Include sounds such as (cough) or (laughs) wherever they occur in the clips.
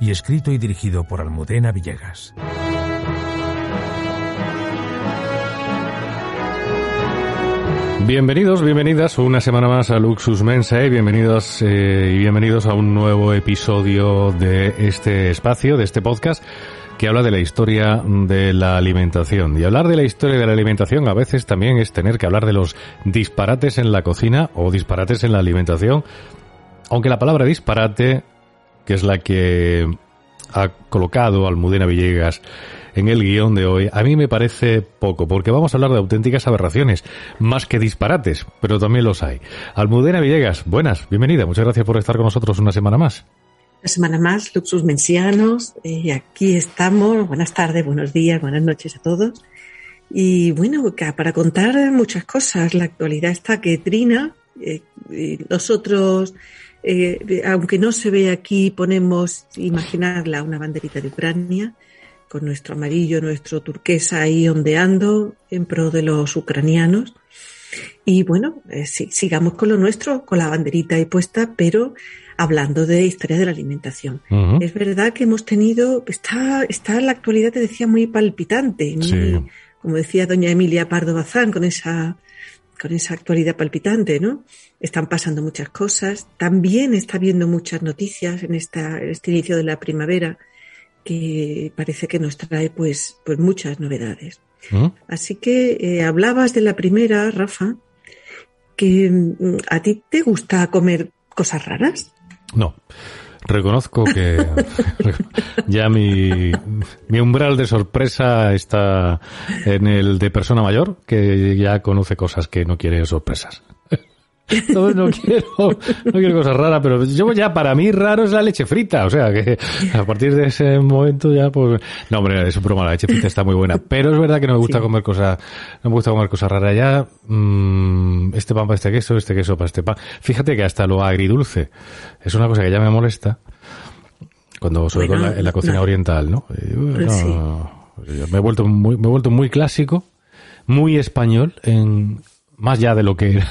y escrito y dirigido por Almudena Villegas. Bienvenidos, bienvenidas una semana más a Luxus Mensae, bienvenidos eh, y bienvenidos a un nuevo episodio de este espacio, de este podcast que habla de la historia de la alimentación. Y hablar de la historia de la alimentación a veces también es tener que hablar de los disparates en la cocina o disparates en la alimentación, aunque la palabra disparate, que es la que ha colocado Almudena Villegas en el guion de hoy, a mí me parece poco, porque vamos a hablar de auténticas aberraciones, más que disparates, pero también los hay. Almudena Villegas, buenas, bienvenida, muchas gracias por estar con nosotros una semana más. Una semana más, Luxus Mencianos, y aquí estamos, buenas tardes, buenos días, buenas noches a todos. Y bueno, para contar muchas cosas, la actualidad está que trina, eh, nosotros eh, aunque no se ve aquí, ponemos, imaginarla, una banderita de Ucrania, con nuestro amarillo, nuestro turquesa ahí ondeando en pro de los ucranianos. Y bueno, eh, sí, sigamos con lo nuestro, con la banderita ahí puesta, pero hablando de historia de la alimentación. Uh -huh. Es verdad que hemos tenido, está, está en la actualidad, te decía, muy palpitante, muy, sí. como decía doña Emilia Pardo Bazán, con esa con esa actualidad palpitante, ¿no? Están pasando muchas cosas. También está habiendo muchas noticias en, esta, en este inicio de la primavera que parece que nos trae pues, pues muchas novedades. ¿Mm? Así que eh, hablabas de la primera, Rafa, que mm, a ti te gusta comer cosas raras. No. Reconozco que (laughs) ya mi, mi umbral de sorpresa está en el de persona mayor, que ya conoce cosas que no quiere sorpresas. No, no (laughs) quiero, no quiero cosas raras, pero yo ya para mí raro es la leche frita, o sea que a partir de ese momento ya pues, no hombre, es un broma, la leche frita está muy buena, pero es verdad que no me gusta sí. comer cosas, no me gusta comer cosas raras ya, mmm, este pan para este queso, este queso para este pan. Fíjate que hasta lo agridulce es una cosa que ya me molesta cuando sobre todo en, la, en la cocina no. oriental, ¿no? Sí. Me he vuelto muy, me he vuelto muy clásico, muy español en más ya de lo que era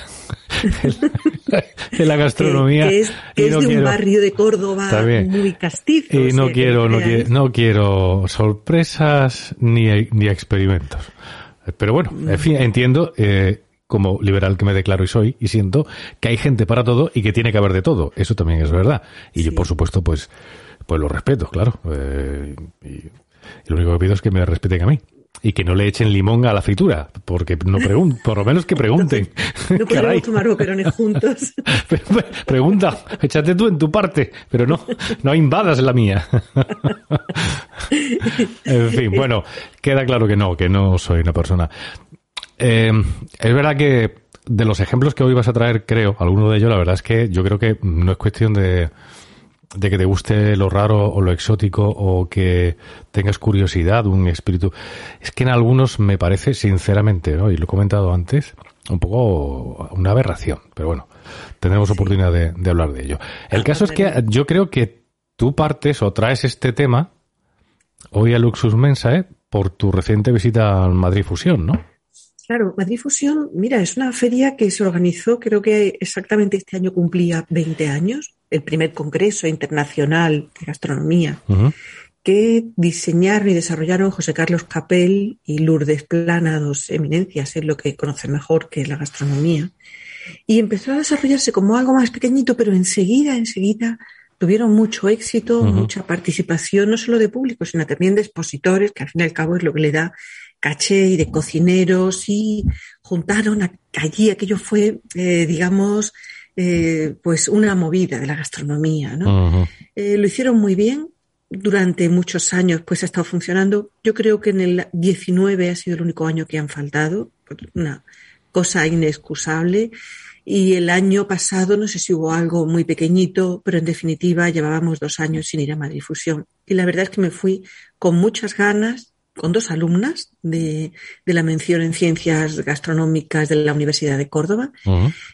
(laughs) de la gastronomía. Que, es, que es no de quiero, un barrio de Córdoba muy castizo. Y no, o sea, quiero, no, quiero, no quiero sorpresas ni, ni experimentos. Pero bueno, en fin, entiendo, eh, como liberal que me declaro y soy, y siento que hay gente para todo y que tiene que haber de todo. Eso también es verdad. Y sí. yo, por supuesto, pues, pues lo respeto, claro. Eh, y, y lo único que pido es que me respeten a mí y que no le echen limón a la fritura, porque no preguntan, (laughs) por lo menos que pregunten. no (laughs) podemos tomar boquerones juntos. (laughs) Pregunta, échate tú en tu parte, pero no, no invadas la mía. en fin, bueno, queda claro que no, que no soy una persona. Eh, es verdad que de los ejemplos que hoy vas a traer, creo, alguno de ellos, la verdad es que yo creo que no es cuestión de de que te guste lo raro o lo exótico o que tengas curiosidad, un espíritu. Es que en algunos me parece, sinceramente, ¿no? y lo he comentado antes, un poco una aberración. Pero bueno, tendremos sí. oportunidad de, de, hablar de ello. El caso es que yo creo que tú partes o traes este tema hoy a Luxus Mensae por tu reciente visita al Madrid Fusión, ¿no? Claro, Madrid Fusión, mira, es una feria que se organizó, creo que exactamente este año cumplía 20 años, el primer congreso internacional de gastronomía, uh -huh. que diseñaron y desarrollaron José Carlos Capel y Lourdes Plana, dos eminencias, es lo que conocen mejor que la gastronomía. Y empezó a desarrollarse como algo más pequeñito, pero enseguida, enseguida tuvieron mucho éxito, mucha participación, no solo de público, sino también de expositores, que al fin y al cabo es lo que le da caché y de cocineros y juntaron allí, aquello fue, eh, digamos, eh, pues una movida de la gastronomía, ¿no? Eh, lo hicieron muy bien, durante muchos años pues ha estado funcionando. Yo creo que en el 19 ha sido el único año que han faltado, una cosa inexcusable. Y el año pasado, no sé si hubo algo muy pequeñito, pero en definitiva llevábamos dos años sin ir a Madrid Fusión. Y la verdad es que me fui con muchas ganas con dos alumnas de, de, la mención en ciencias gastronómicas de la Universidad de Córdoba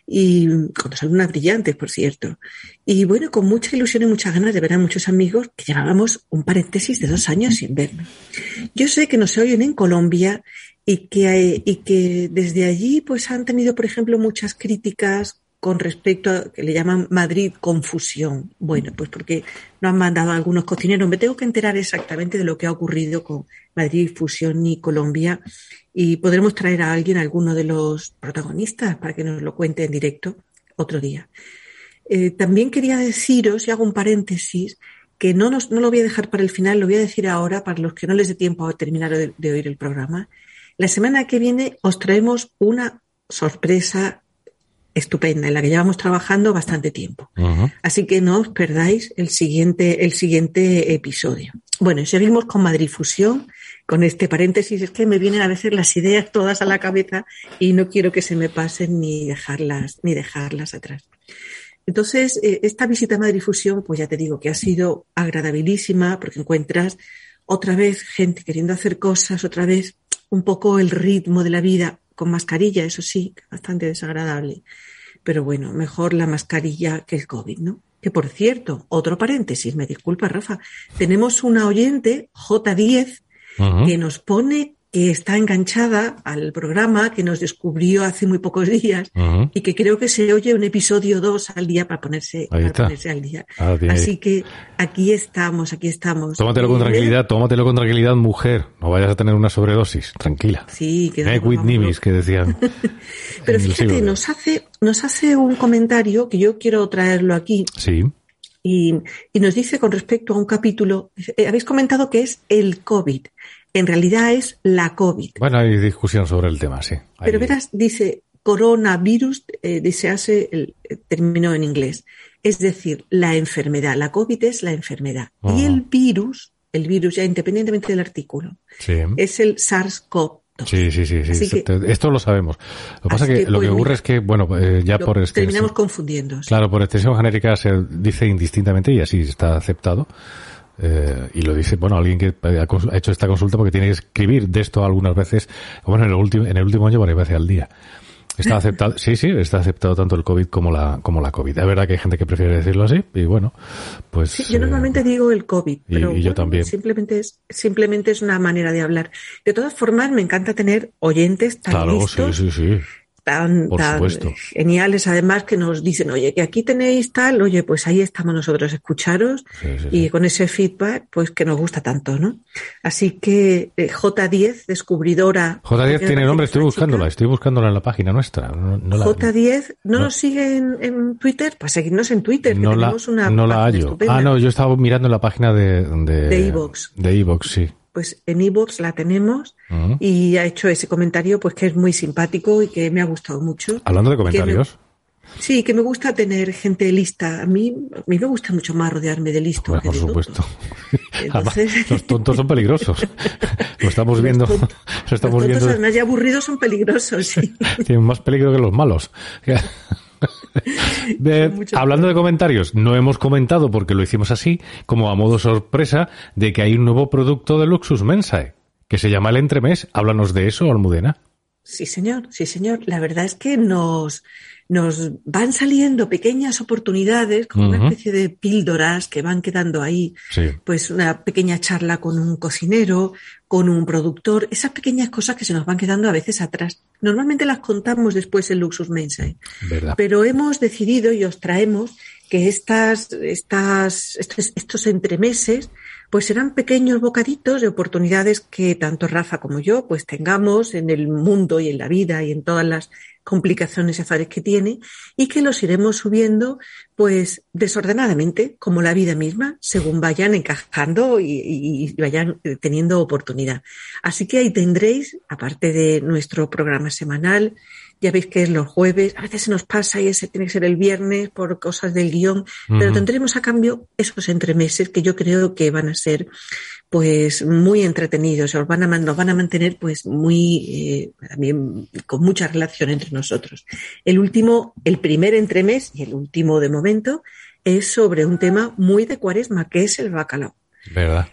y con dos alumnas brillantes, por cierto. Y bueno, con mucha ilusión y muchas ganas de ver a muchos amigos que llevábamos un paréntesis de dos años sin vernos. Yo sé que nos oyen en Colombia y que, y que desde allí pues han tenido, por ejemplo, muchas críticas con respecto a que le llaman Madrid confusión. Bueno, pues porque no han mandado algunos cocineros. Me tengo que enterar exactamente de lo que ha ocurrido con Madrid Fusión y Colombia y podremos traer a alguien, a alguno de los protagonistas, para que nos lo cuente en directo otro día. Eh, también quería deciros, y hago un paréntesis, que no, nos, no lo voy a dejar para el final, lo voy a decir ahora para los que no les dé tiempo a terminar de oír el programa. La semana que viene os traemos una sorpresa estupenda, en la que llevamos trabajando bastante tiempo. Así que no os perdáis el siguiente, el siguiente episodio. Bueno, seguimos con Madrid Fusión, con este paréntesis, es que me vienen a veces las ideas todas a la cabeza y no quiero que se me pasen ni dejarlas, ni dejarlas atrás. Entonces, eh, esta visita a Madrid Fusión, pues ya te digo que ha sido agradabilísima porque encuentras otra vez gente queriendo hacer cosas, otra vez un poco el ritmo de la vida, con mascarilla, eso sí, bastante desagradable. Pero bueno, mejor la mascarilla que el COVID, ¿no? Que por cierto, otro paréntesis, me disculpa Rafa, tenemos una oyente, J10, que nos pone que está enganchada al programa que nos descubrió hace muy pocos días y que creo que se oye un episodio dos al día para ponerse, para ponerse al día. Ah, Así que aquí estamos, aquí estamos. Tómatelo con tranquilidad, tómatelo con tranquilidad, mujer. No vayas a tener una sobredosis, tranquila. Sí, que Make with nimis, que decían. (laughs) Pero fíjate, nos hace, nos hace un comentario que yo quiero traerlo aquí. Sí. Y, y nos dice con respecto a un capítulo, eh, habéis comentado que es el COVID en realidad es la COVID. Bueno, hay discusión sobre el tema, sí. Pero verás, dice coronavirus, eh, dice hace el eh, término en inglés. Es decir, la enfermedad. La COVID es la enfermedad. Y el virus, el virus ya independientemente del artículo, es el SARS-CoV. Sí, sí, sí, sí. esto lo sabemos. Lo que pasa que, lo que ocurre es que, bueno, eh, ya por este, terminamos confundiendo. Claro, por extensión genérica se dice indistintamente y así está aceptado. Eh, y lo dice, bueno, alguien que ha hecho esta consulta porque tiene que escribir de esto algunas veces, bueno, en el último, en el último año varias veces al día. Está (laughs) aceptado, sí, sí, está aceptado tanto el COVID como la, como la COVID. Es verdad que hay gente que prefiere decirlo así, y bueno, pues. Sí, yo normalmente eh, digo el COVID, pero y, yo también. simplemente es, simplemente es una manera de hablar. De todas formas, me encanta tener oyentes tan claro, sí, sí, sí tan, geniales, además, que nos dicen, oye, que aquí tenéis tal, oye, pues ahí estamos nosotros, escucharos y con ese feedback, pues que nos gusta tanto, ¿no? Así que eh, J10, descubridora. J10 tiene nombre, estoy buscándola, estoy buscándola en la página nuestra. J10, ¿no, nos siguen en, Twitter? Para seguirnos en Twitter, no tenemos una. No la hallo. Ah, no, yo estaba mirando en la página de. De Evox. De Evox, sí pues en iVoox la tenemos y ha hecho ese comentario pues que es muy simpático y que me ha gustado mucho. Hablando de comentarios. sí, que me gusta tener gente lista. A mí, a mí me gusta mucho más rodearme de listos. Pues, por supuesto. (laughs) los tontos son peligrosos. (laughs) lo estamos viendo. Los, lo estamos tontos, viendo. además, ya aburridos son peligrosos. Sí. Tienen más peligro que los malos. (laughs) (laughs) hablando de comentarios, no hemos comentado porque lo hicimos así, como a modo sorpresa, de que hay un nuevo producto de Luxus Mensae, que se llama el Entremés. Háblanos de eso, Almudena. Sí, señor, sí, señor. La verdad es que nos, nos van saliendo pequeñas oportunidades, como una especie de píldoras que van quedando ahí. Pues una pequeña charla con un cocinero, con un productor, esas pequeñas cosas que se nos van quedando a veces atrás. Normalmente las contamos después en Luxus Mensae. Pero hemos decidido y os traemos que estas, estas, estos, estos entremeses pues serán pequeños bocaditos de oportunidades que tanto Rafa como yo pues tengamos en el mundo y en la vida y en todas las complicaciones y azares que tiene y que los iremos subiendo pues desordenadamente, como la vida misma, según vayan encajando y, y vayan teniendo oportunidad. Así que ahí tendréis, aparte de nuestro programa semanal, ya veis que es los jueves, a veces se nos pasa y ese tiene que ser el viernes por cosas del guion, pero tendremos a cambio esos entremeses que yo creo que van a ser pues muy entretenidos, os van a, nos van a mantener pues muy, eh, también con mucha relación entre nosotros. El último, el primer entremés y el último de momento es sobre un tema muy de cuaresma, que es el bacalao. ¿Verdad?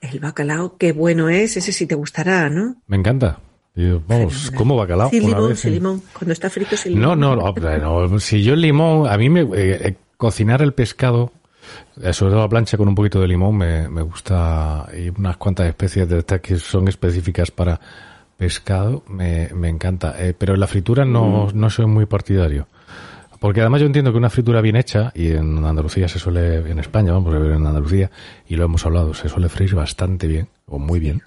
El bacalao, qué bueno es, ese sí te gustará, ¿no? Me encanta. Yo, vamos, como bacalao. Sin una limón, sin en- limón. Cuando está frito, sin No, limón. no, no, no, si yo el limón, a mí me, eh, eh, cocinar el pescado, eh, sobre todo la plancha con un poquito de limón, me, me gusta, y unas cuantas especies de estas que son específicas para pescado, me, me encanta. Eh, pero la fritura no, no soy muy partidario. Porque además yo entiendo que una fritura bien hecha, y en Andalucía se suele, en España, vamos a ver en Andalucía, y lo hemos hablado, se suele freír bastante bien, o muy bien.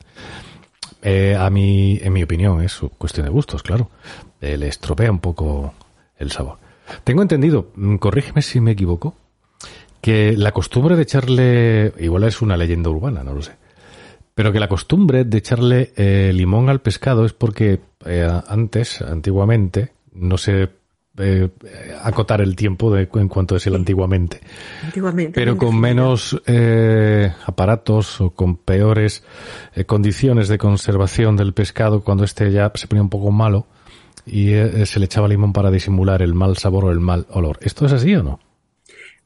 Eh, a mí, en mi opinión, es cuestión de gustos, claro. Eh, le estropea un poco el sabor. Tengo entendido, mm, corrígeme si me equivoco, que la costumbre de echarle, igual es una leyenda urbana, no lo sé, pero que la costumbre de echarle eh, limón al pescado es porque eh, antes, antiguamente, no sé eh, acotar el tiempo de, en cuanto es el antiguamente, Antiguamente. pero con menos eh, aparatos o con peores eh, condiciones de conservación del pescado cuando este ya se ponía un poco malo y se le echaba limón para disimular el mal sabor o el mal olor. ¿Esto es así o no?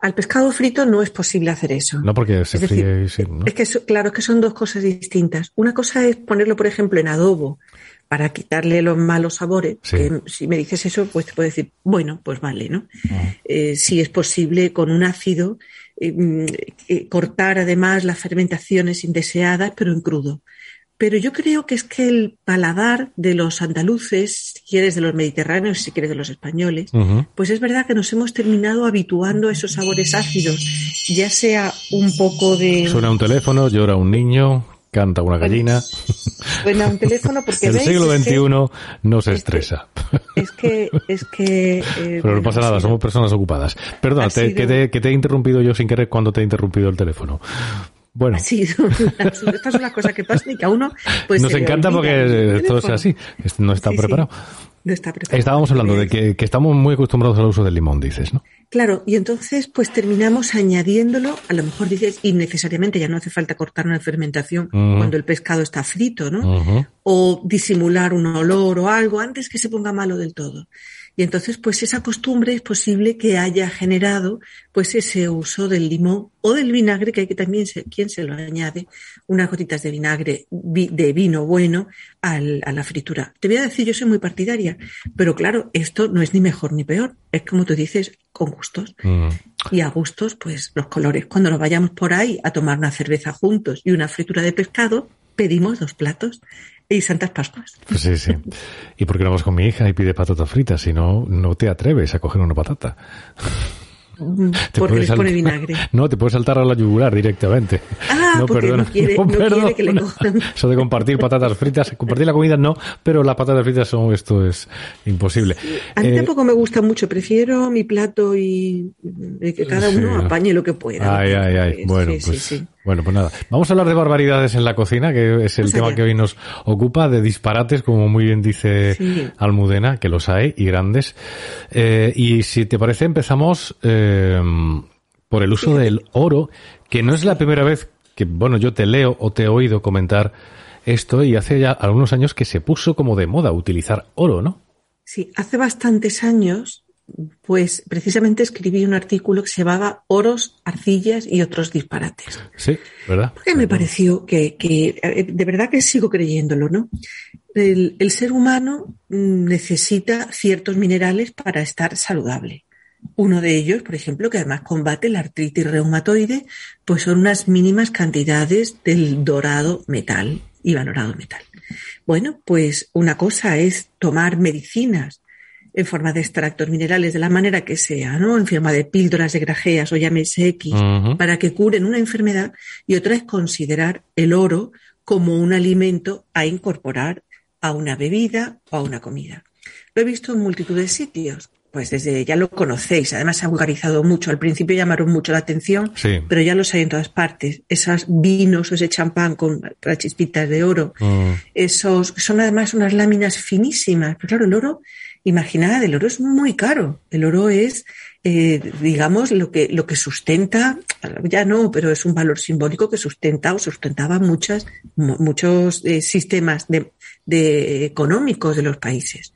Al pescado frito no es posible hacer eso. No porque se Es decir, fríe y sí, ¿no? Es que, claro, es que son dos cosas distintas. Una cosa es ponerlo, por ejemplo, en adobo para quitarle los malos sabores. Sí. que si me dices eso, pues te puedo decir, bueno, pues vale, ¿no? Eh, si es posible con un ácido eh, mm, eh, cortar además las fermentaciones indeseadas, pero en crudo. Pero yo creo que es que el paladar de los andaluces, si quieres de los mediterráneos, si quieres de los españoles, pues es verdad que nos hemos terminado habituando a esos sabores ácidos, ya sea un poco de... Suena un teléfono, llora un niño, canta una gallina. Suena un teléfono porque (laughs) El veis, siglo es que- XXI no se es que- estresa. Es que, es que... (laughs) eh, Pero bueno, no pasa nada, somos personas ocupadas. Perdona, te- sido- que, te, que te he interrumpido yo sin querer cuando te he interrumpido el teléfono. Bueno, (laughs) estas son las cosas que pasan y que a uno pues, nos encanta porque esto es así, es- no está Sí, sí. preparado. No está preparado. Estábamos hablando de que, que estamos muy acostumbrados al uso del limón, dices, ¿no? Claro, y entonces pues terminamos añadiéndolo, a lo mejor dices, innecesariamente ya no hace falta cortar una fermentación cuando el pescado está frito, ¿no? O disimular un olor o algo antes que se ponga malo del todo. Y entonces, pues esa costumbre es posible que haya generado pues ese uso del limón o del vinagre, que hay que también se, quien se lo añade, unas gotitas de vinagre vi- de vino bueno al- a la fritura. Te voy a decir, yo soy muy partidaria, pero claro, esto no es ni mejor ni peor, es como tú dices, con gustos. Mm. Y a gustos, pues los colores. Cuando nos vayamos por ahí a tomar una cerveza juntos y una fritura de pescado, pedimos dos platos y Santas Pascuas. Pues sí, sí. ¿Y por qué no vas con mi hija y pide patatas fritas? Si no, no te atreves a coger una patata. (laughs) Te Porque les pone vinagre. (laughs) No, te puedes saltar a la yugular directamente. Ah, porque no quiere- (laughs) no quiere que le cojan. Eso de compartir patatas fritas, compartir la comida no, pero las patatas fritas son, esto es imposible. A mí Eh, tampoco me gusta mucho, prefiero mi plato y eh, que cada uno Sí. apañe lo que pueda. Ay, ay, ay. Bueno, sí, pues, sí, sí. Bueno, pues nada. Vamos a hablar de barbaridades en la cocina, que es el Vamos tema allá. que hoy nos ocupa, de disparates, como muy bien dice Sí. Almudena, que los hay y grandes. Eh, y si te parece, empezamos eh, por el uso del oro, que no es la primera vez que, bueno, yo te leo o te he oído comentar esto y hace ya algunos años que se puso como de moda utilizar oro, ¿no? Sí, hace bastantes años, pues precisamente escribí un artículo que se llamaba Oros, Arcillas y otros disparates. Sí, ¿verdad? Porque me pareció que, que, eh, de verdad que sigo creyéndolo, ¿no? El, el ser humano mm, necesita ciertos minerales para estar saludable. Uno de ellos, por ejemplo, que además combate la artritis reumatoide, pues son unas mínimas cantidades del dorado metal y valorado metal. Bueno, pues una cosa es tomar medicinas en forma de extractos minerales de la manera que sea, ¿no? En forma de píldoras de grajeas o llámese X, para que curen una enfermedad y otra es considerar el oro como un alimento a incorporar a una bebida o a una comida. Lo he visto en multitud de sitios. Pues desde ya lo conocéis, además se ha vulgarizado mucho. Al principio llamaron mucho la atención, Sí. pero ya los hay en todas partes. Esos vinos, ese champán con las chispitas de oro, Mm. esos son además unas láminas finísimas. Pero claro, el oro, imaginad, el oro es muy caro. El oro es, eh, digamos, lo que, lo que sustenta, ya no, pero es un valor simbólico que sustenta o sustentaba muchas, mu- muchos eh, sistemas económicos de los países.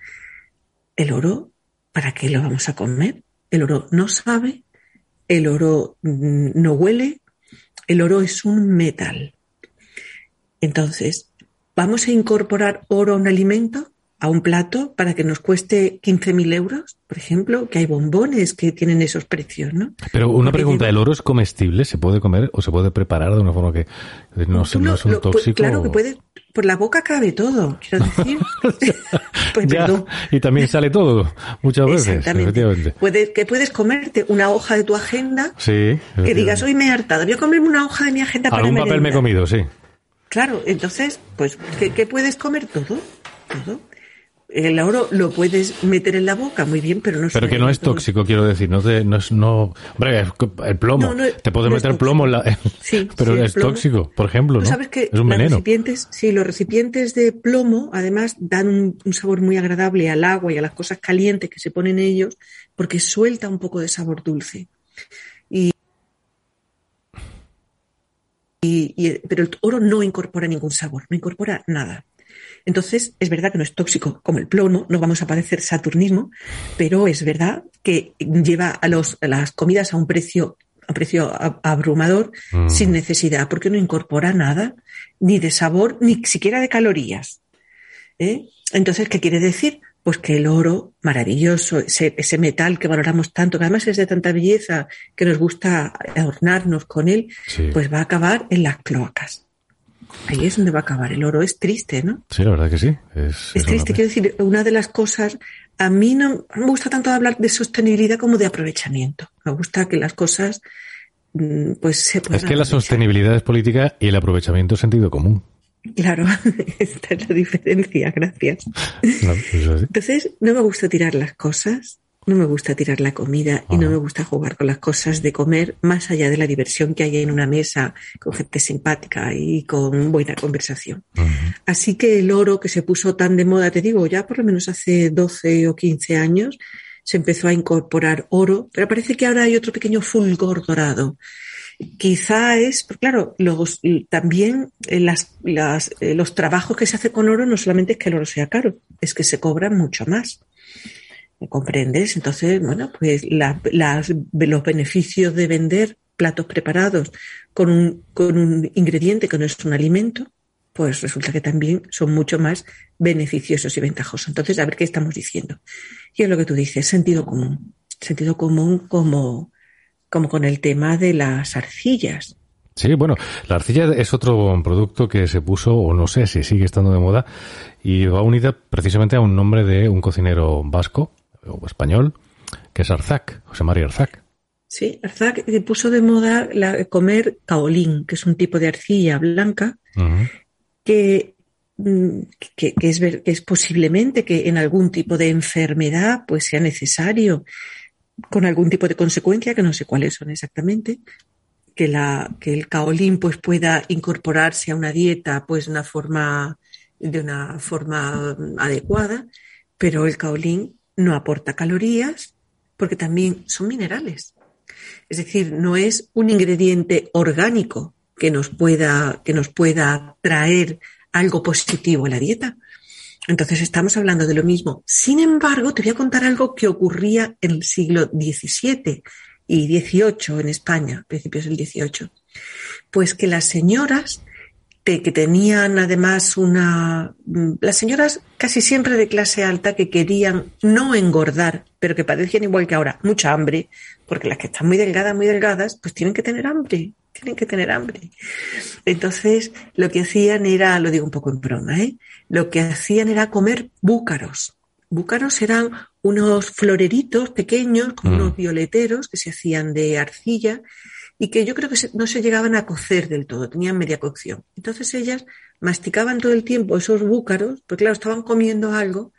El oro, ¿para qué lo vamos a comer? El oro no sabe, el oro mm, no huele, el oro es un metal. Entonces, ¿vamos a incorporar oro a un alimento, a un plato, para que nos cueste 15.000 euros, por ejemplo? Que hay bombones que tienen esos precios, ¿no? Pero una Porque pregunta, ¿el oro es comestible? ¿Se puede comer o se puede preparar de una forma que no, se- no es un lo- pues, tóxico? Claro que puede, por la boca cabe todo, quiero (laughs) decir. (laughs) pues Ya, y también sale todo, muchas veces, Exactamente. efectivamente. Puedes, que puedes comerte una hoja de tu agenda Sí. que digas, hoy me he hartado, voy a comerme una hoja de mi agenda para Algún papel me he merendar". comido, sí. Claro, entonces, pues, ¿qué, qué puedes comer? Todo, todo. El oro lo puedes meter en la boca, muy bien, pero no es Pero que no es tóxico, quiero decir, no, te- no es, no, hombre, el plomo, No, no, te puedes meter plomo en la, (laughs) Sí, (laughs) pero sí, es plomo. tóxico, por ejemplo, ¿no? sabes que es un los veneno. recipientes, sí, los recipientes de plomo, además, dan un, un sabor muy agradable al agua y a las cosas calientes que se ponen ellos, porque suelta un poco de sabor dulce. Y, y- y- pero el oro no incorpora ningún sabor, no incorpora nada. Entonces, es verdad que no es tóxico como el plomo, no vamos a parecer saturnismo, pero es verdad que lleva a, los, a las comidas a un precio, a precio abrumador Mm. sin necesidad, porque no incorpora nada, ni de sabor, ni siquiera de calorías. ¿eh? Entonces, ¿qué quiere decir? Pues que el oro maravilloso, ese, ese metal que valoramos tanto, que además es de tanta belleza, que nos gusta adornarnos con él, Sí. pues va a acabar en las cloacas. Ahí es donde va a acabar. El oro es triste, ¿no? Sí, la verdad que sí. Es, Es es triste, quiero decir, una de las cosas, a mí no, no me gusta tanto hablar de sostenibilidad como de aprovechamiento. Me gusta que las cosas, mm, pues se puedan Es que la sostenibilidad es política y el aprovechamiento es sentido común. Claro, (laughs) esta es la diferencia, gracias. Entonces, no me gusta tirar las cosas, no me gusta tirar la comida y no me gusta jugar con las cosas de comer, más allá de la diversión que hay en una mesa con gente simpática y con buena conversación. Así que el oro que se puso tan de moda, te digo, ya por lo menos hace 12 o 15 años, se empezó a incorporar oro, pero parece que ahora hay otro pequeño fulgor dorado. Quizá es, pero claro, los, también eh, las, las, eh, los trabajos que se hace con oro no solamente es que el oro sea caro, es que se cobra mucho más. ¿Me comprendes? Entonces, bueno, pues la- las- los beneficios de vender platos preparados con un, con un ingrediente que no es un alimento, pues resulta que también son mucho más beneficiosos y ventajosos. Entonces, a ver qué estamos diciendo. Y es lo que tú dices, sentido común. Sentido común como, como con el tema de las arcillas. Sí, bueno, la arcilla es otro producto que se puso, o no sé si sigue estando de moda, y va unida precisamente a un nombre de un cocinero vasco o español, que es Arzac, José María Arzac. Sí, Arzac puso de moda la, comer caolín, que es un tipo de arcilla blanca que, mm, que, que es, que es posiblemente que en algún tipo de enfermedad pues sea necesario, con algún tipo de consecuencia, que no sé cuáles son exactamente, que, la, que el caolín pues pueda incorporarse a una dieta pues de una forma, de una forma mm, adecuada, pero el caolín no aporta calorías porque también son minerales. Es decir, no es un ingrediente orgánico que nos pueda, que nos pueda traer algo positivo a la dieta. Entonces estamos hablando de lo mismo. Sin embargo, te voy a contar algo que ocurría en el siglo XVII y XVIII en España, principios del XVIII. Pues que las señoras que tenían además una... mm, Las señoras casi siempre de clase alta que querían no engordar, pero que padecían igual que ahora, mucha hambre, porque las que están muy delgadas, muy delgadas, pues tienen que tener hambre, tienen que tener hambre. Entonces, lo que hacían era, lo digo un poco en broma, ¿eh? Lo que hacían era comer búcaros. Búcaros eran unos floreritos pequeños, como Mm. unos violeteros que se hacían de arcilla y que yo creo que no se llegaban a cocer del todo, tenían media cocción. Entonces ellas masticaban todo el tiempo esos búcaros, porque claro, estaban comiendo algo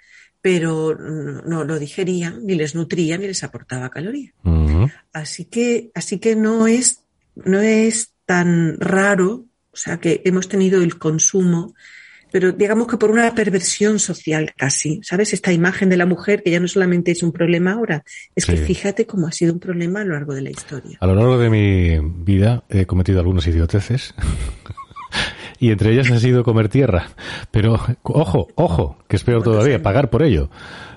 pero no, no lo digerían, ni les nutría, ni les aportaba calorías. Ujú. Así que, así que no es, no es tan raro, o sea que hemos tenido el consumo, pero digamos que por una perversión social casi, ¿sabes? Esta imagen de la mujer que ya no solamente es un problema ahora, es que fíjate cómo ha sido un problema a lo largo de la historia. A lo largo de mi vida he cometido algunas idioteces. (laughs) y entre ellas ha sido comer tierra. Pero, ojo, ojo, que es peor ¿Cuántos todavía, pagar por ello.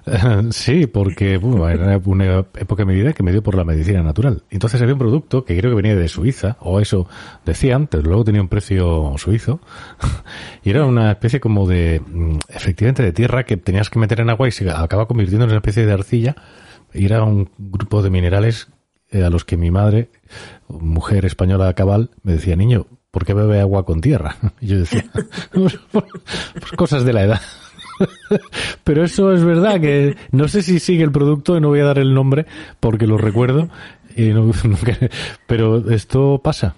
(laughs) sí, porque bueno, era una época de mi vida que me dio por la medicina natural. Entonces había un producto que creo que venía de Suiza, o eso decían, pero luego tenía un precio suizo. (laughs) y era una especie como de, mm, efectivamente, de tierra que tenías que meter en agua y se acaba convirtiendo en una especie de arcilla. Y era un grupo de minerales eh, a los que mi madre, mujer española cabal, me decía, niño, ¿por qué bebe agua con tierra? (laughs) Y yo decía, (laughs) cosas de la edad. (laughs) Pero eso es verdad que no sé si sigue el producto y no voy a dar el nombre porque lo recuerdo. Y no- pero esto pasa.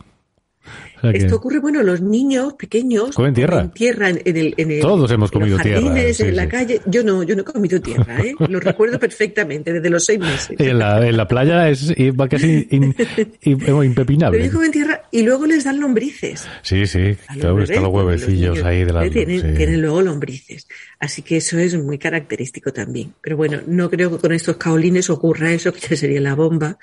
O sea que- Esto ocurre, bueno, los niños pequeños Comen tierra. comen tierra en, en el, en el- Todos hemos en los comido tierra, jardines, sí, en la calle. Yo no, yo no he comido tierra, ¿eh? (laughs) Lo recuerdo perfectamente desde los seis meses. en, la, en la playa es va casi in- in- Pero impepinable. ellos comen tierra y luego les dan lombrices. Sí, sí, claro, están los huevecillos ahí de la tienen, sí. tienen luego lombrices. Así que eso es muy característico también. Pero bueno, no creo que con estos caolines ocurra eso, que ya sería la bomba.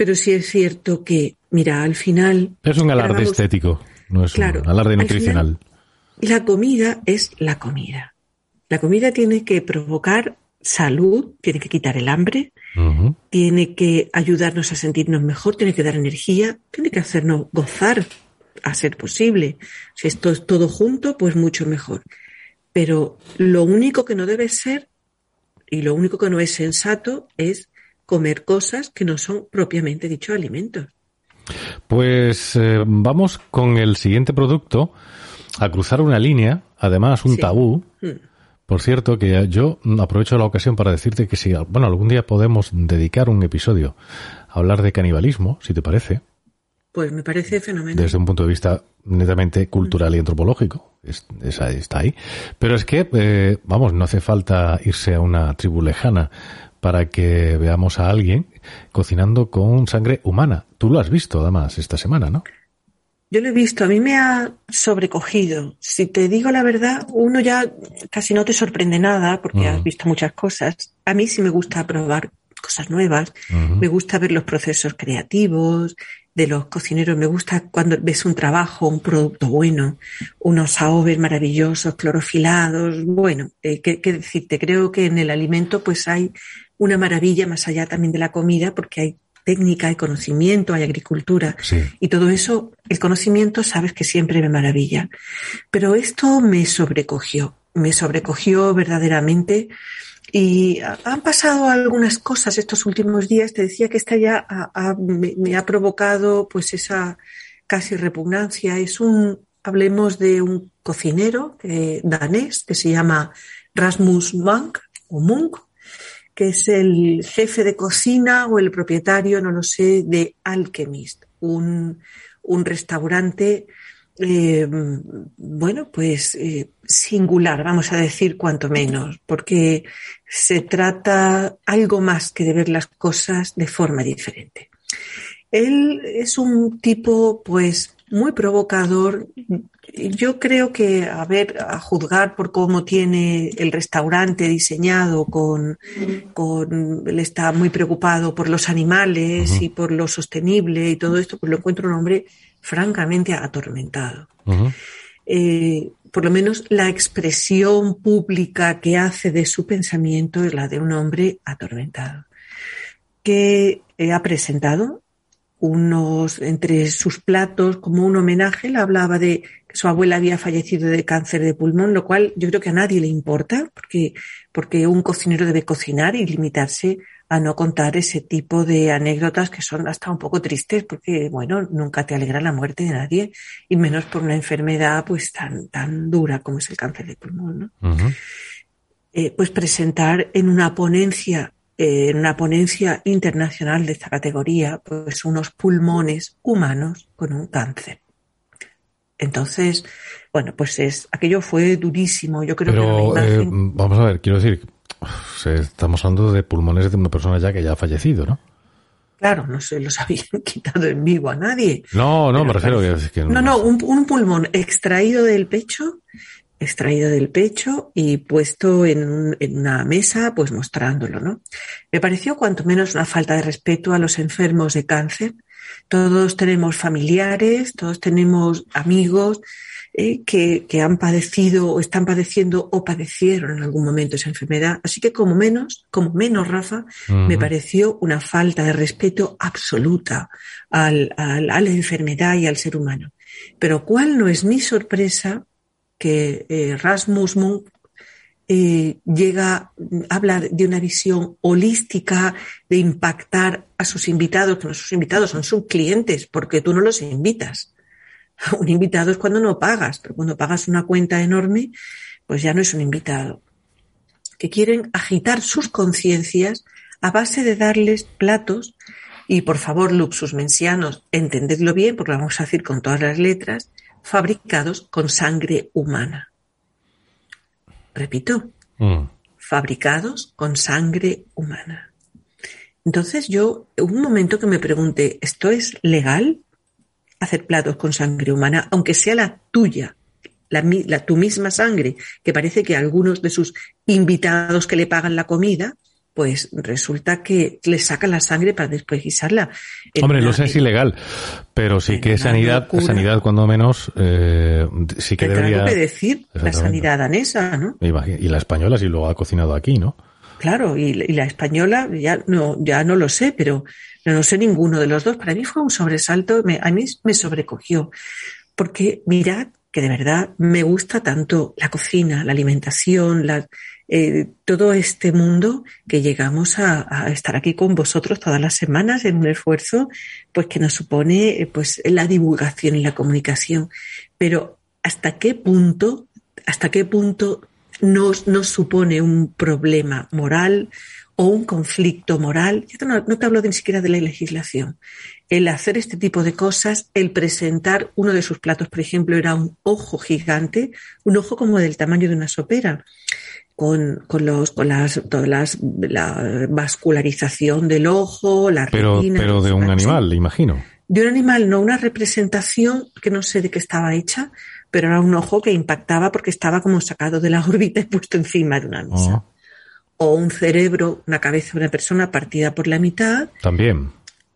Pero sí es cierto que, mira, al final. Es un alarde estético, no es Claro, un alarde al nutricional. La comida es la comida. La comida tiene que provocar salud, tiene que quitar el hambre, tiene que ayudarnos a sentirnos mejor, tiene que dar energía, tiene que hacernos gozar a ser posible. Si esto es todo junto, pues mucho mejor. Pero lo único que no debe ser y lo único que no es sensato es comer cosas que no son propiamente dicho alimentos. Pues eh, vamos con el siguiente producto a cruzar una línea, además un Sí. tabú. Mm. Por cierto, que yo aprovecho la ocasión para decirte que si, bueno, algún día podemos dedicar un episodio a hablar de canibalismo, si te parece, Pues me parece fenomenal. desde un punto de vista netamente cultural y antropológico. Es- esa está ahí. Pero es que, eh, vamos, no hace falta irse a una tribu lejana para que veamos a alguien cocinando con sangre humana. Tú lo has visto, además, esta semana, ¿no? Yo lo he visto, a mí me ha sobrecogido. Si te digo la verdad, uno ya casi no te sorprende nada porque has visto muchas cosas. A mí sí me gusta probar cosas nuevas, me gusta ver los procesos creativos de los cocineros, me gusta cuando ves un trabajo, un producto bueno, unos aobes maravillosos, clorofilados, bueno, eh, ¿qué, qué decirte? Creo que en el alimento pues hay una maravilla más allá también de la comida porque hay técnica, hay conocimiento, hay agricultura. Sí. Y todo eso, el conocimiento, sabes que siempre me maravilla. Pero esto me sobrecogió, me sobrecogió verdaderamente. Y ha- han pasado algunas cosas estos últimos días. Te decía que esta ya ha- ha- me, me ha provocado pues esa casi repugnancia. Es un, hablemos de un cocinero eh, danés que se llama Rasmus Munk o Munk, que es el jefe de cocina o el propietario, no lo sé, de Alchemist, un, un restaurante, eh, bueno, pues eh, singular, vamos a decir cuanto menos, porque se trata algo más que de ver las cosas de forma diferente. Él es un tipo, pues, muy provocador. Yo creo que, a ver, a juzgar por cómo tiene el restaurante diseñado, con, con él está muy preocupado por los animales y por lo sostenible y todo esto, pues lo encuentro un hombre francamente atormentado. Eh, por lo menos la expresión pública que hace de su pensamiento es la de un hombre atormentado, que ha presentado unos entre sus platos como un homenaje, él hablaba de que su abuela había fallecido de cáncer de pulmón, lo cual yo creo que a nadie le importa, porque, porque un cocinero debe cocinar y limitarse a no contar ese tipo de anécdotas que son hasta un poco tristes, porque bueno, nunca te alegra la muerte de nadie, y menos por una enfermedad pues tan, tan dura como es el cáncer de pulmón, ¿no? Eh, pues presentar en una ponencia, en una ponencia internacional de esta categoría, pues unos pulmones humanos con un cáncer. Entonces, bueno, pues es, aquello fue durísimo. Yo creo que Pero eh, vamos a ver, quiero decir, Se- Estamos hablando de pulmones de una persona ya que ya ha fallecido, ¿no? Claro, no se los (laughs) habían quitado en vivo a nadie. No, no, Pero me refiero parece- que, que No, no, un, un pulmón extraído del pecho, extraído del pecho y puesto en, un- en una mesa, pues mostrándolo, ¿no? Me pareció cuanto menos una falta de respeto a los enfermos de cáncer. Todos tenemos familiares, todos tenemos amigos eh, que, que han padecido o están padeciendo o padecieron en algún momento esa enfermedad. Así que como menos, como menos, Rafa, me pareció una falta de respeto absoluta al- al- a la enfermedad y al ser humano. Pero cuál no es mi sorpresa que eh, Rasmus Munk eh, llega, habla de una visión holística, de impactar a sus invitados, que no sus invitados son sus clientes, porque tú no los invitas. (laughs) Un invitado es cuando no pagas, pero cuando pagas una cuenta enorme, pues ya no es un invitado. Que quieren agitar sus conciencias a base de darles platos y por favor, luxus mencianos, entendedlo bien, porque lo vamos a decir con todas las letras, fabricados con sangre humana. Repito, Mm. fabricados con sangre humana. Entonces yo, hubo un momento que me pregunté, ¿esto es legal? Hacer platos con sangre humana, aunque sea la tuya, la- tu misma sangre, que parece que algunos de sus invitados que le pagan la comida, pues resulta que le sacan la sangre para después guisarla. Hombre, no sé si legal, pero sí que sanidad, locura. sanidad cuando menos, eh, sí que debería... algo que decir la sanidad danesa, ¿no? Y la española si lo ha cocinado aquí, ¿no? Claro, y, y la española ya no, ya no lo sé, pero no, no sé ninguno de los dos. Para mí fue un sobresalto, me- a mí me sobrecogió, porque mirad que de verdad me gusta tanto la cocina, la alimentación, la, eh, todo este mundo que llegamos a, estar aquí con vosotros todas las semanas en un esfuerzo pues que nos supone eh, pues la divulgación y la comunicación. Pero hasta qué punto, hasta qué punto nos, supone un problema moral o un conflicto moral. Yo no, no te hablo ni siquiera de la legislación. El hacer este tipo de cosas, el presentar uno de sus platos, por ejemplo, era un ojo gigante, un ojo como del tamaño de una sopera, con, con los, con las, todas las, la vascularización del ojo, la Pero, retina, pero de un animal, imagino. de un animal, no una representación que no sé de qué estaba hecha, pero era un ojo que impactaba porque estaba como sacado de la (laughs) órbita y puesto encima de una mesa. Oh, O un cerebro, una cabeza de una persona partida por la mitad. también.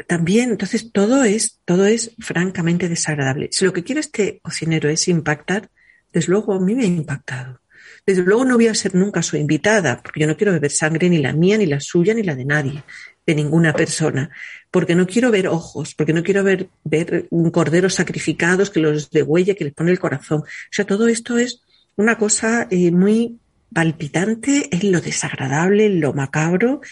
También, entonces todo es, todo es francamente desagradable. Si lo que quiere este cocinero es impactar, desde luego a mí me ha impactado. Desde luego no voy a ser nunca su invitada, porque yo no quiero beber sangre ni la mía, ni la suya, ni la de nadie, de ninguna persona, porque no quiero ver ojos, porque no quiero ver, ver corderos sacrificados que los degüelle, que les pone el corazón. O sea, todo esto es una cosa eh, muy palpitante en lo desagradable, en lo macabro,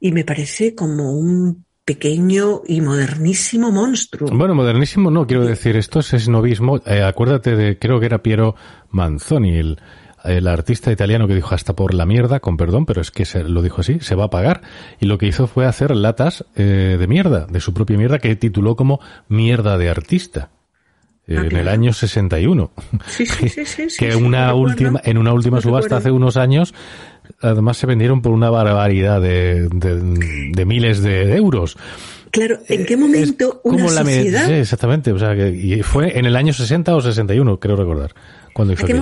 y me parece como un pequeño y modernísimo monstruo. Bueno, modernísimo no, quiero decir, esto es esnovismo. Eh, acuérdate de, creo que era Piero Manzoni, el, el artista italiano que dijo hasta por la mierda, con perdón, pero es que se, lo dijo así, se va a pagar. Y lo que hizo fue hacer latas eh, de mierda, de su propia mierda, que tituló como Mierda de Artista. eh, Ah, en el año 61. Sí, sí, sí, sí, (laughs) que sí, una última, en una última subasta hace unos años, además se vendieron por una barbaridad de, de, de miles de euros. Claro, ¿en qué Es momento una como la sociedad sí, exactamente, o sea, que y fue en el año 60 o 61, creo recordar, cuando hizo ¿A qué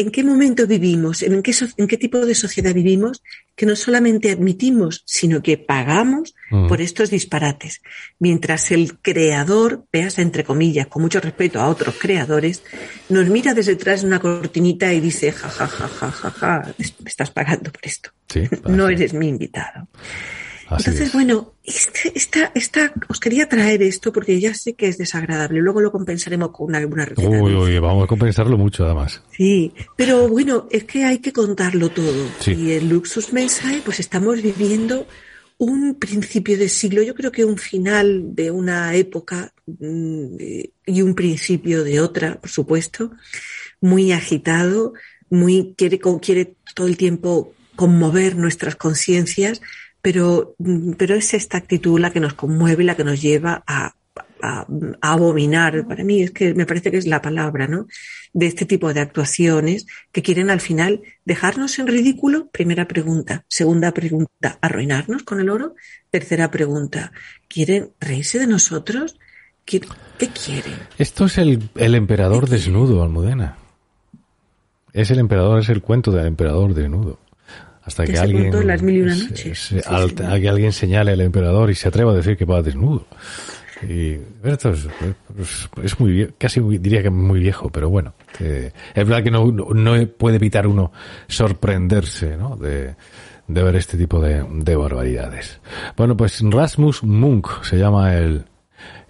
¿En qué momento vivimos? ¿En qué, so- ¿En qué tipo de sociedad vivimos? Que no solamente admitimos, sino que pagamos Mm. por estos disparates. Mientras el creador, veas entre comillas, con mucho respeto a otros creadores, nos mira desde detrás de una cortinita y dice, ja, ja, ja, ja, ja, ja, me estás pagando por esto. Sí, (laughs) No eres mi invitado. Así Entonces, es. bueno, este, esta, esta, os quería traer esto porque ya sé que es desagradable. Luego lo compensaremos con una, una receta Uy, uy, vamos a compensarlo mucho además. Sí, pero bueno, es que hay que contarlo todo. Sí. Y en Luxus Mensae, pues estamos viviendo un principio de siglo, yo creo que un final de una época mm, y un principio de otra, por supuesto, muy agitado, muy quiere, quiere todo el tiempo conmover nuestras conciencias, pero, mm, pero es esta actitud la que nos conmueve, la que nos lleva a, a, a abominar, para mí es que me parece que es la palabra, ¿no? De este tipo de actuaciones que quieren al final dejarnos en ridículo, primera pregunta. Segunda pregunta, arruinarnos con el oro. Tercera pregunta, ¿quieren reírse de nosotros? ¿Qué, qué quieren? Esto es el, el emperador desnudo, Almudena. Es el emperador, es el cuento del emperador desnudo. Hasta que alguien, las mil y una se- noches. se- Sí, al- sí. a que alguien señale al emperador y se atreva a decir que va desnudo. Y esto es, es- muy casi diría que muy viejo, pero bueno, es verdad que no, no- no puede evitar uno sorprenderse ¿no? de, de ver este tipo de, de barbaridades. Bueno, pues Rasmus Munk se llama el,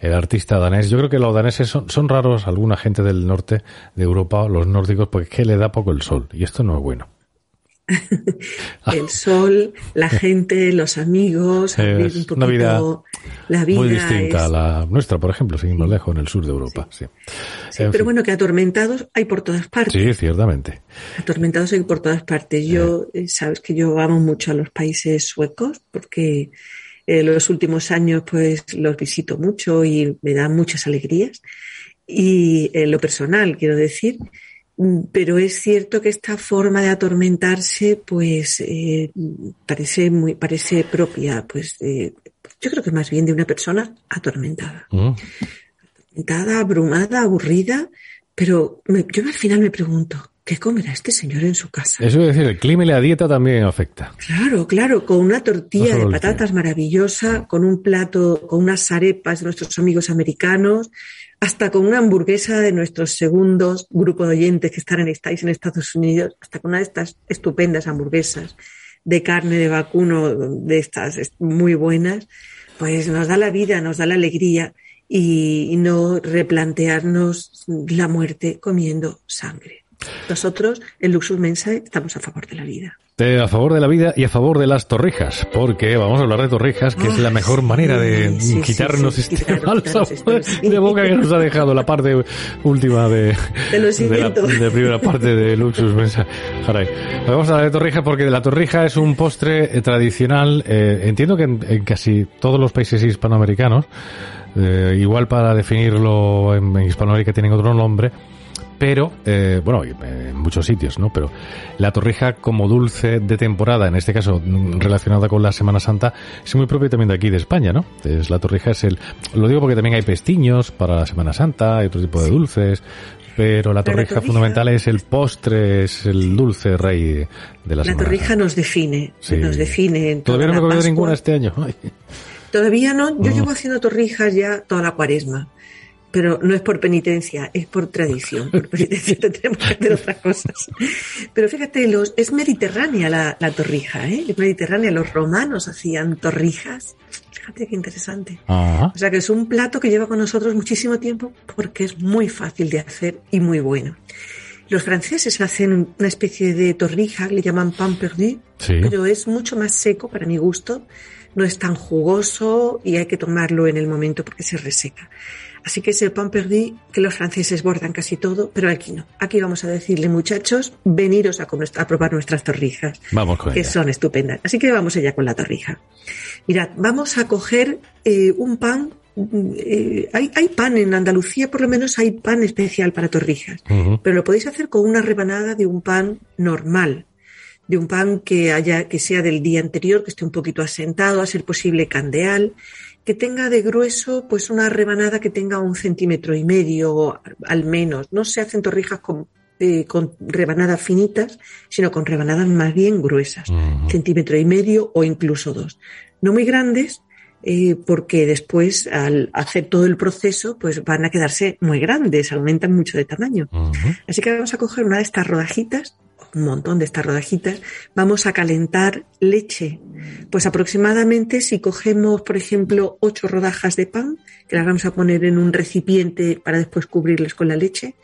el artista danés. Yo creo que los daneses son, son raros, alguna gente del norte de Europa, los nórdicos, porque es que le da poco el sol, y esto no es bueno. (laughs) El sol, la gente, los amigos, abrir un vida poquito la vida. Muy distinta es- a la nuestra, por ejemplo, más lejos, en el sur de Europa. Sí, Sí, En pero fin. bueno, que atormentados hay por todas partes. Sí, ciertamente. Atormentados hay por todas partes. Yo, eh, sabes que yo amo mucho a los países suecos porque eh, los últimos años pues los visito mucho y me dan muchas alegrías. Y en lo personal, quiero decir, pero es cierto que esta forma de atormentarse pues eh, parece muy parece propia pues yo creo que más bien de una persona atormentada Mm. atormentada, abrumada, aburrida, pero me- yo al final me pregunto, ¿qué comerá este señor en su casa? Eso es decir, el clima y la dieta también afecta. Claro, claro, con una tortilla de patatas maravillosa, con un plato, con unas arepas de nuestros amigos americanos, hasta con una hamburguesa de nuestros segundos grupo de oyentes que están en, estáis en Estados Unidos, hasta con una de estas estupendas hamburguesas de carne de vacuno, de estas est- muy buenas, pues nos da la vida, nos da la alegría y no replantearnos la muerte comiendo sangre. Nosotros, en Luxus Mensa, estamos a favor de la vida. Eh, a favor de la vida y a favor de las torrijas, porque vamos a hablar de torrijas, que es la mejor sí, manera de sí, quitarnos sí, este mal sabor de boca que nos ha dejado la parte última de, de la de primera parte de Luxus Mensa. Caray. Vamos a hablar de torrijas porque la torrija es un postre eh, tradicional, eh, entiendo que en, en casi todos los países hispanoamericanos, eh, igual para definirlo en, en Hispanoamérica tienen otro nombre, pero, eh, bueno, y en muchos sitios, ¿no? Pero la torrija como dulce de temporada, en este caso mm, relacionada con la Semana Santa, es muy propio también de aquí de España, ¿no? Es, la torrija es el... Lo digo porque también hay pestiños para la Semana Santa, hay otro tipo de dulces, pero la torrija, fundamental es el postre, es el dulce rey de la La torrija nos define, Sí. nos define. en Todavía no me he comido ninguna este año. Ay. (laughs) Todavía no, yo No. llevo haciendo torrijas ya toda la cuaresma. Pero no es por penitencia, es por tradición. Por (laughs) penitencia (laughs) tendremos que hacer otras cosas. Pero fíjate, los, es mediterránea la, la torrija, ¿eh? Es mediterránea. Los romanos hacían torrijas. Fíjate qué interesante. Ajá. O sea que es un plato que lleva con nosotros muchísimo tiempo porque es muy fácil de hacer y muy bueno. Los franceses hacen una especie de torrija, le llaman pan perdu, Sí. pero es mucho más seco para mi gusto, no es tan jugoso y hay que tomarlo en el momento porque se reseca. Así que es el pan perdu que los franceses bordan casi todo, pero aquí no. Aquí vamos a decirle, muchachos, veniros a, comer- a probar nuestras torrijas Vamos con que ella. son estupendas. Así que vamos allá con la torrija. Mirad, vamos a coger eh, un pan. mm, eh, hay, hay pan en Andalucía, por lo menos hay pan especial para torrijas, pero lo podéis hacer con una rebanada de un pan normal, de un pan que haya, que sea del día anterior, que esté un poquito asentado, a ser posible candeal, que tenga de grueso, pues una rebanada que tenga un centímetro y medio al menos. No se hacen torrijas con, eh, con rebanadas finitas, sino con rebanadas más bien gruesas, centímetro y medio o incluso dos. No muy grandes, eh, porque después al hacer todo el proceso, pues van a quedarse muy grandes, aumentan mucho de tamaño. Así que vamos a coger una de estas rodajitas, un montón de estas rodajitas, vamos a calentar leche. Pues aproximadamente si cogemos, por ejemplo, ocho rodajas de pan, que las vamos a poner en un recipiente para después cubrirles con la leche,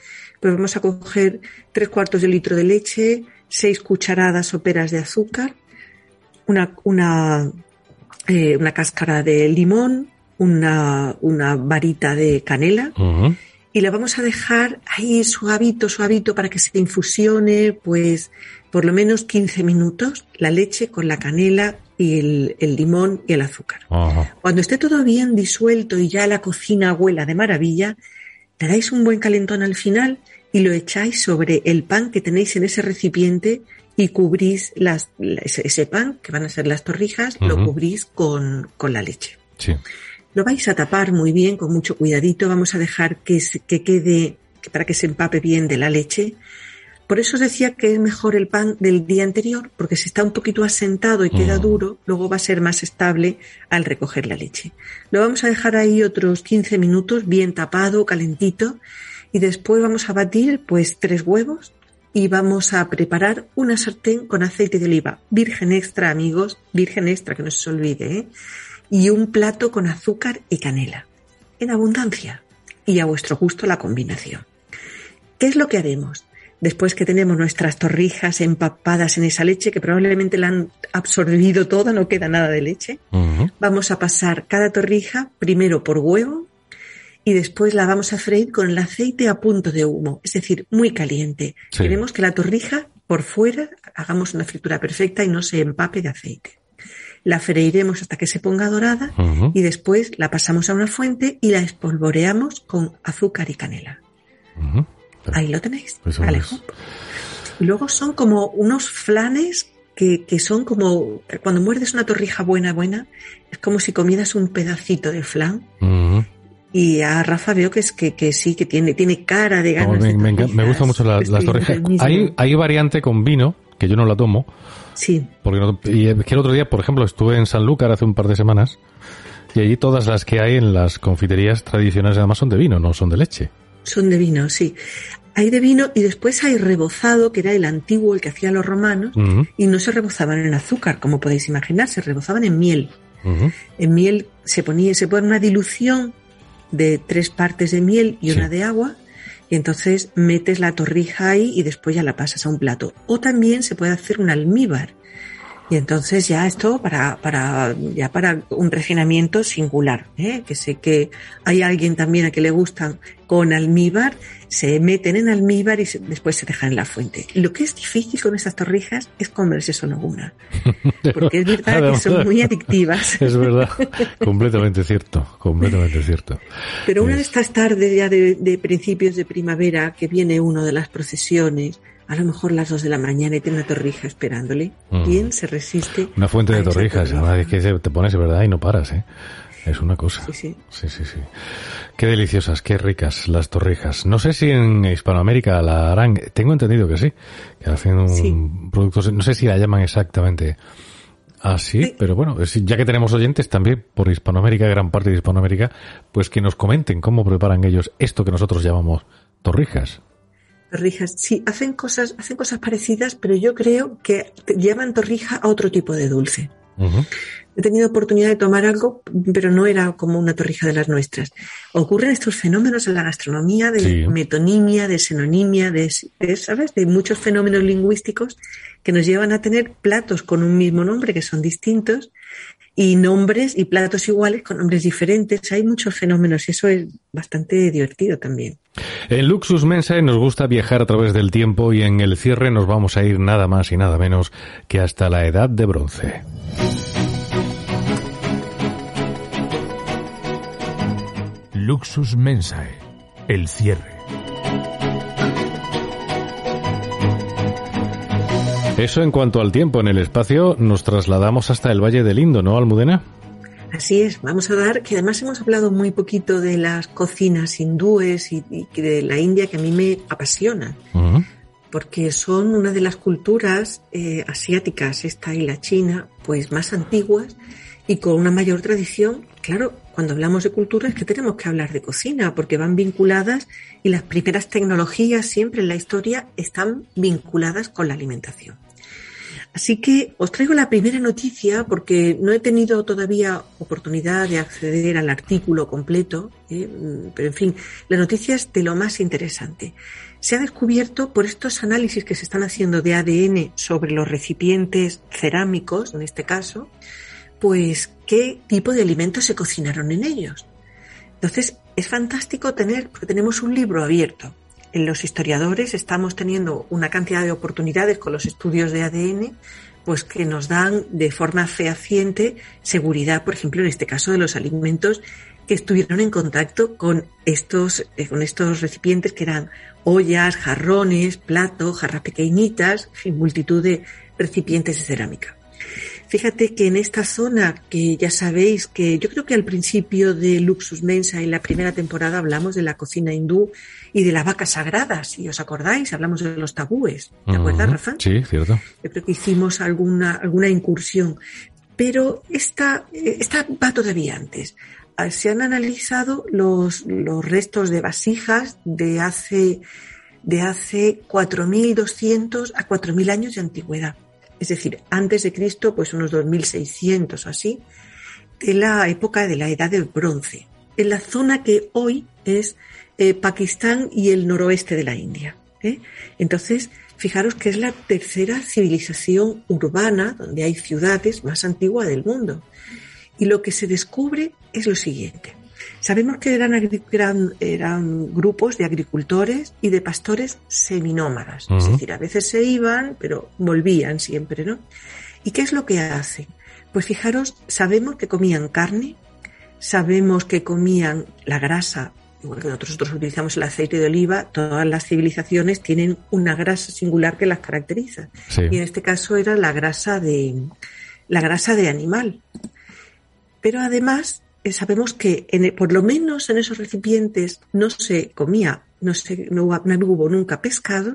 pues vamos a coger tres cuartos de litro de leche, seis cucharadas soperas de azúcar, una, una, eh, una cáscara de limón, una, una varita de canela. Y la vamos a dejar ahí suavito, suavito para que se infusione, pues por lo menos 15 minutos, la leche con la canela y el, el limón y el azúcar. Ajá. Cuando esté todo bien disuelto y ya la cocina huela de maravilla, le dais un buen calentón al final y lo echáis sobre el pan que tenéis en ese recipiente y cubrís las, la- ese, pan, que van a ser las torrijas, lo cubrís con, con la leche. Sí. Lo vais a tapar muy bien, con mucho cuidadito. Vamos a dejar que, se- que quede, que para que se empape bien de la leche. Por eso os decía que es mejor el pan del día anterior, porque si está un poquito asentado y queda Mm. duro, luego va a ser más estable al recoger la leche. Lo vamos a dejar ahí otros 15 minutos, bien tapado, calentito, y después vamos a batir pues tres huevos y vamos a preparar una sartén con aceite de oliva, virgen extra, amigos, virgen extra, que no se os olvide, ¿eh? Y un plato con azúcar y canela, en abundancia, y a vuestro gusto la combinación. ¿Qué es lo que haremos? Después que tenemos nuestras torrijas empapadas en esa leche, que probablemente la han absorbido toda, no queda nada de leche, vamos a pasar cada torrija primero por huevo y después la vamos a freír con el aceite a punto de humo, es decir, muy caliente. Sí. Queremos que la torrija por fuera hagamos una fritura perfecta y no se empape de aceite. La freiremos hasta que se ponga dorada y después la pasamos a una fuente y la espolvoreamos con azúcar y canela. Ahí lo tenéis, Eso Alejo. es. Y luego son como unos flanes que, que son como, cuando muerdes una torrija buena, buena, es como si comieras un pedacito de flan. Y a Rafa veo que es que, que sí, que tiene, tiene cara de No, ganas me, de me gustan mucho la- Estoy las torrijas. Hay, hay variante con vino, que yo no la tomo, Sí, porque no- y es que el otro día, por ejemplo, estuve en Sanlúcar hace un par de semanas, y allí todas las que hay en las confiterías tradicionales además son de vino, no son de leche. son de vino, sí. Hay de vino y después hay rebozado, que era el antiguo, el que hacían los romanos, y no se rebozaban en azúcar, como podéis imaginar, se rebozaban en miel. En miel se ponía, se pone una dilución de tres partes de miel y Sí. una de agua, y entonces metes la torrija ahí y después ya la pasas a un plato. O también se puede hacer un almíbar. Y entonces ya esto para, para, ya para un refinamiento singular, ¿eh? que sé que hay alguien también a que le gustan con almíbar, se meten en almíbar y se- después se dejan en la fuente. Lo que es difícil con estas torrijas es comerse solo una, porque es verdad que son muy adictivas. (laughs) Es verdad, completamente cierto, completamente cierto. Pero una de Es- estas tardes ya de, de principios de primavera, que viene uno de las procesiones, a lo mejor las dos de la mañana y tiene una torrija esperándole, Mm. ¿quién se resiste? Una fuente de torrijas, torrija? es que te pones verdad y no paras, ¿eh? Es una cosa. Sí, sí. Sí, sí, sí. Qué deliciosas, qué ricas las torrijas. No sé si en Hispanoamérica la harán, tengo entendido que sí, que hacen un Sí. producto, no sé si la llaman exactamente así, Sí. pero bueno, ya que tenemos oyentes también por Hispanoamérica, gran parte de Hispanoamérica, pues que nos comenten cómo preparan ellos esto que nosotros llamamos torrijas. Torrijas, sí, hacen cosas, hacen cosas parecidas, pero yo creo que llevan torrija a otro tipo de dulce. He tenido oportunidad de tomar algo, pero no era como una torrija de las nuestras. Ocurren estos fenómenos en la gastronomía de Sí. metonimia, de xenonimia, de, de, ¿sabes? De muchos fenómenos lingüísticos que nos llevan a tener platos con un mismo nombre que son distintos y nombres y platos iguales con nombres diferentes. Hay muchos fenómenos y eso es bastante divertido también. En Luxus Mensae nos gusta viajar a través del tiempo y en el cierre nos vamos a ir nada más y nada menos que hasta la edad de bronce. Luxus Mensae. El cierre. Eso en cuanto al tiempo en el espacio, nos trasladamos hasta el Valle del Indo, ¿no, Almudena? Así es, vamos a dar, que además hemos hablado muy poquito de las cocinas hindúes y, de la India que a mí me apasiona, porque son una de las culturas eh, asiáticas, esta y la China, pues más antiguas y con una mayor tradición. Claro, cuando hablamos de cultura es que tenemos que hablar de cocina, porque van vinculadas y las primeras tecnologías siempre en la historia están vinculadas con la alimentación. Así que os traigo la primera noticia porque no he tenido todavía oportunidad de acceder al artículo completo, ¿eh? Mm, pero en fin, la noticia es de lo más interesante. Se ha descubierto por estos análisis que se están haciendo de ADN sobre los recipientes cerámicos, en este caso, pues qué tipo de alimentos se cocinaron en ellos. Entonces, es fantástico tener, porque tenemos un libro abierto. En los historiadores estamos teniendo una cantidad de oportunidades con los estudios de ADN pues que nos dan de forma fehaciente seguridad, por ejemplo, en este caso de los alimentos que estuvieron en contacto con estos, eh, con estos recipientes que eran ollas, jarrones, platos, jarras pequeñitas, en fin, multitud de recipientes de cerámica. Fíjate que en esta zona, que ya sabéis que yo creo que al principio de Luxus Mensa, en la primera temporada, hablamos de la cocina hindú y de la vaca sagrada, si os acordáis, hablamos de los tabúes. ¿Te acuerdas, Rafa? Sí, cierto. Yo creo que hicimos alguna, alguna incursión. Pero esta, esta va todavía antes. Ah, Se han analizado los, los restos de vasijas de hace, de hace 4.200 a 4.000 años de antigüedad es decir, antes de Cristo, pues unos 2600 o así, de la época de la Edad del Bronce, en la zona que hoy es eh, Pakistán y el noroeste de la India. ¿eh? Entonces, fijaros que es la tercera civilización urbana, donde hay ciudades más antigua del mundo. Y lo que se descubre es lo siguiente. Sabemos que eran, eran, eran, grupos de agricultores y de pastores seminómadas. Uh -huh. Es decir, a veces se iban, pero volvían siempre, ¿no? ¿Y qué es lo que hacen? Pues fijaros, sabemos que comían carne, sabemos que comían la grasa, igual que nosotros utilizamos el aceite de oliva, todas las civilizaciones tienen una grasa singular que las caracteriza. Sí. Y en este caso era la grasa de, la grasa de animal. Pero además sabemos que en, por lo menos en esos recipientes no se comía, no, se, no, hubo, no hubo nunca pescado,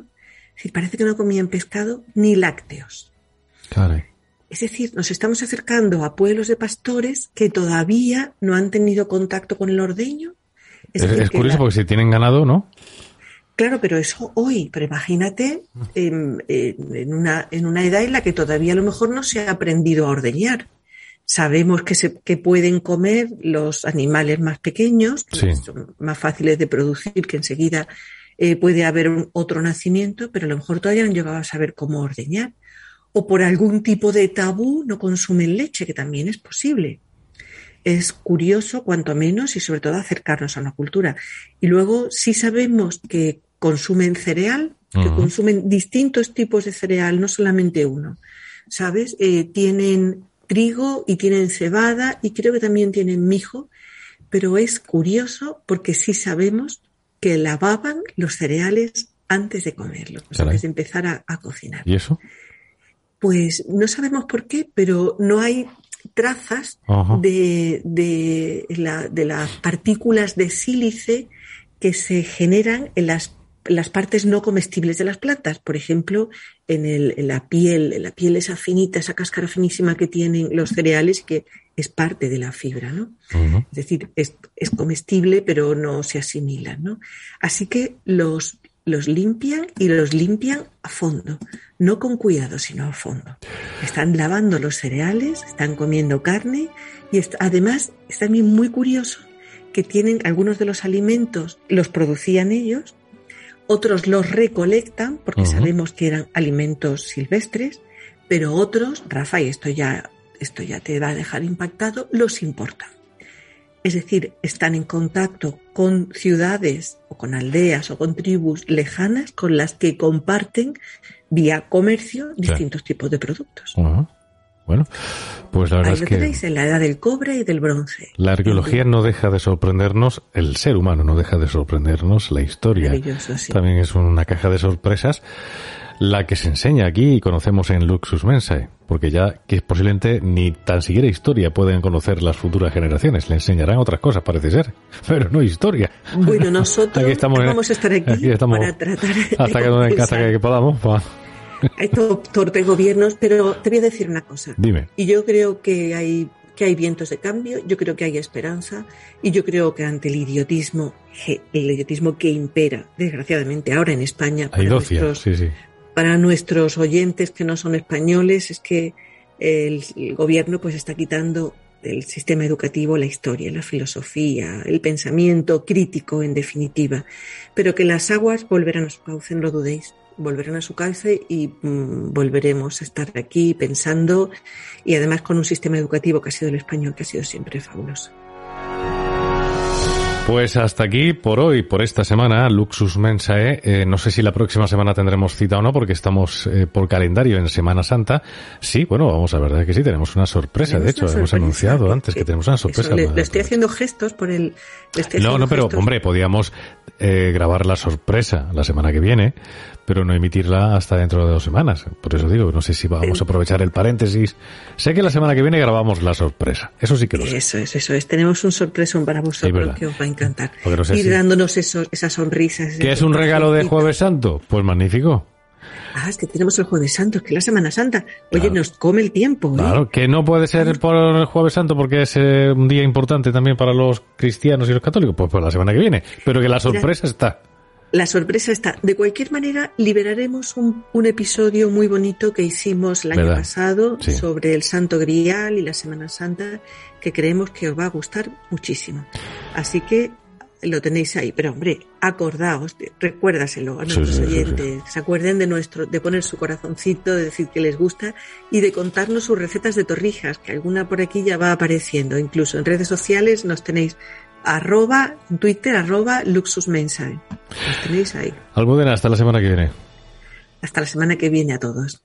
es decir, parece que no comían pescado ni lácteos. Claro. Es decir, nos estamos acercando a pueblos de pastores que todavía no han tenido contacto con el ordeño. Es, es, curioso la... porque si tienen ganado, ¿no? Claro, pero eso hoy, pero imagínate en, en, una, en una edad en la que todavía a lo mejor no se ha aprendido a ordeñar. Sabemos que, se, que pueden comer los animales más pequeños, que sí. son más fáciles de producir, que enseguida eh, puede haber un, otro nacimiento, pero a lo mejor todavía no han llegado a saber cómo ordeñar. O por algún tipo de tabú no consumen leche, que también es posible. Es curioso, cuanto menos, y sobre todo acercarnos a una cultura. Y luego sí sabemos que consumen cereal, que uh -huh. consumen distintos tipos de cereal, no solamente uno. ¿Sabes? Eh, tienen trigo y tienen cebada y creo que también tienen mijo, pero es curioso porque sí sabemos que lavaban los cereales antes de comerlos, antes de empezar a, a, cocinar. ¿Y eso? Pues no sabemos por qué, pero no hay trazas de, de, la, de las partículas de sílice que se generan en las las partes no comestibles de las plantas, por ejemplo, en, el, en, la piel, en la piel esa finita, esa cáscara finísima que tienen los cereales, que es parte de la fibra, ¿no? Uh -huh. Es decir, es, es, comestible, pero no se asimila, ¿no? Así que los, los limpian y los limpian a fondo, no con cuidado, sino a fondo. Están lavando los cereales, están comiendo carne y est además es también muy curioso que tienen algunos de los alimentos, los producían ellos, otros los recolectan porque uh -huh. sabemos que eran alimentos silvestres, pero otros, Rafa, y esto ya, esto ya te va a dejar impactado, los importan. Es decir, están en contacto con ciudades o con aldeas o con tribus lejanas con las que comparten vía comercio distintos sí. tipos de productos. Uh -huh. Bueno, pues la verdad Ahí es que tenéis en la edad del cobre y del bronce. La arqueología no deja de sorprendernos, el ser humano no deja de sorprendernos, la historia sí. también es una caja de sorpresas, la que se enseña aquí y conocemos en Luxus Mensae, porque ya que posiblemente ni tan siquiera historia pueden conocer las futuras generaciones, le enseñarán otras cosas, parece ser, (laughs) pero no historia. Bueno, (laughs) nosotros aquí estamos, vamos a estar aquí, aquí estamos, para tratar hasta que, hasta que podamos. Pa. Hay torpe gobiernos, pero te voy a decir una cosa. Dime. Y yo creo que hay, que hay vientos de cambio, yo creo que hay esperanza, y yo creo que ante el idiotismo, el idiotismo que impera, desgraciadamente, ahora en España, para, nuestros, sí, sí. para nuestros oyentes que no son españoles, es que el, el gobierno pues está quitando del sistema educativo la historia, la filosofía, el pensamiento crítico, en definitiva. Pero que las aguas volverán a su cauce, no lo dudéis volverán a su cauce y mmm, volveremos a estar aquí pensando y además con un sistema educativo que ha sido el español, que ha sido siempre fabuloso. Pues hasta aquí por hoy, por esta semana, Luxus Mensae. Eh, no sé si la próxima semana tendremos cita o no, porque estamos eh, por calendario en Semana Santa. Sí, bueno, vamos a ver, que sí, tenemos una sorpresa. Tenemos de hecho, hemos anunciado antes que que- tenemos una sorpresa. eso, le, estoy haciendo gestos por el. le estoy No, no, pero gestos. hombre, podíamos eh, grabar la sorpresa la semana que viene, pero no emitirla hasta dentro de dos semanas. Por eso digo, no sé si vamos a aprovechar el paréntesis. Sé que la semana que viene grabamos la sorpresa. Eso sí que lo sé. Eso es, eso es. Tenemos un sorpresón para vosotros que os va a encantar. No sé Ir si- dándonos esos, esas sonrisas. ¿Qué es un regalo de. Jueves Santo? Pues magnífico. Ah, es que tenemos el Jueves Santo, es que la Semana Santa. Oye, Claro. nos come el tiempo. ¿eh? Claro, que no puede ser por el Jueves Santo porque es eh, un día importante también para los cristianos y los católicos. Pues por la semana que viene. Pero que la sorpresa está. La sorpresa está. De cualquier manera, liberaremos un, un episodio muy bonito que hicimos el año ¿Verdad? pasado Sí. sobre el Santo Grial y la Semana Santa, que creemos que os va a gustar muchísimo. Así que lo tenéis ahí. Pero hombre, acordaos, recuérdaselo a nuestros sí, sí, sí. oyentes. Se acuerden de nuestro, de poner su corazoncito, de decir que les gusta y de contarnos sus recetas de torrijas, que alguna por aquí ya va apareciendo. Incluso en redes sociales nos tenéis arroba, en Twitter, arroba luxusmensae. Nos tenéis ahí. Almudena, hasta la semana que viene. Hasta la semana que viene a todos.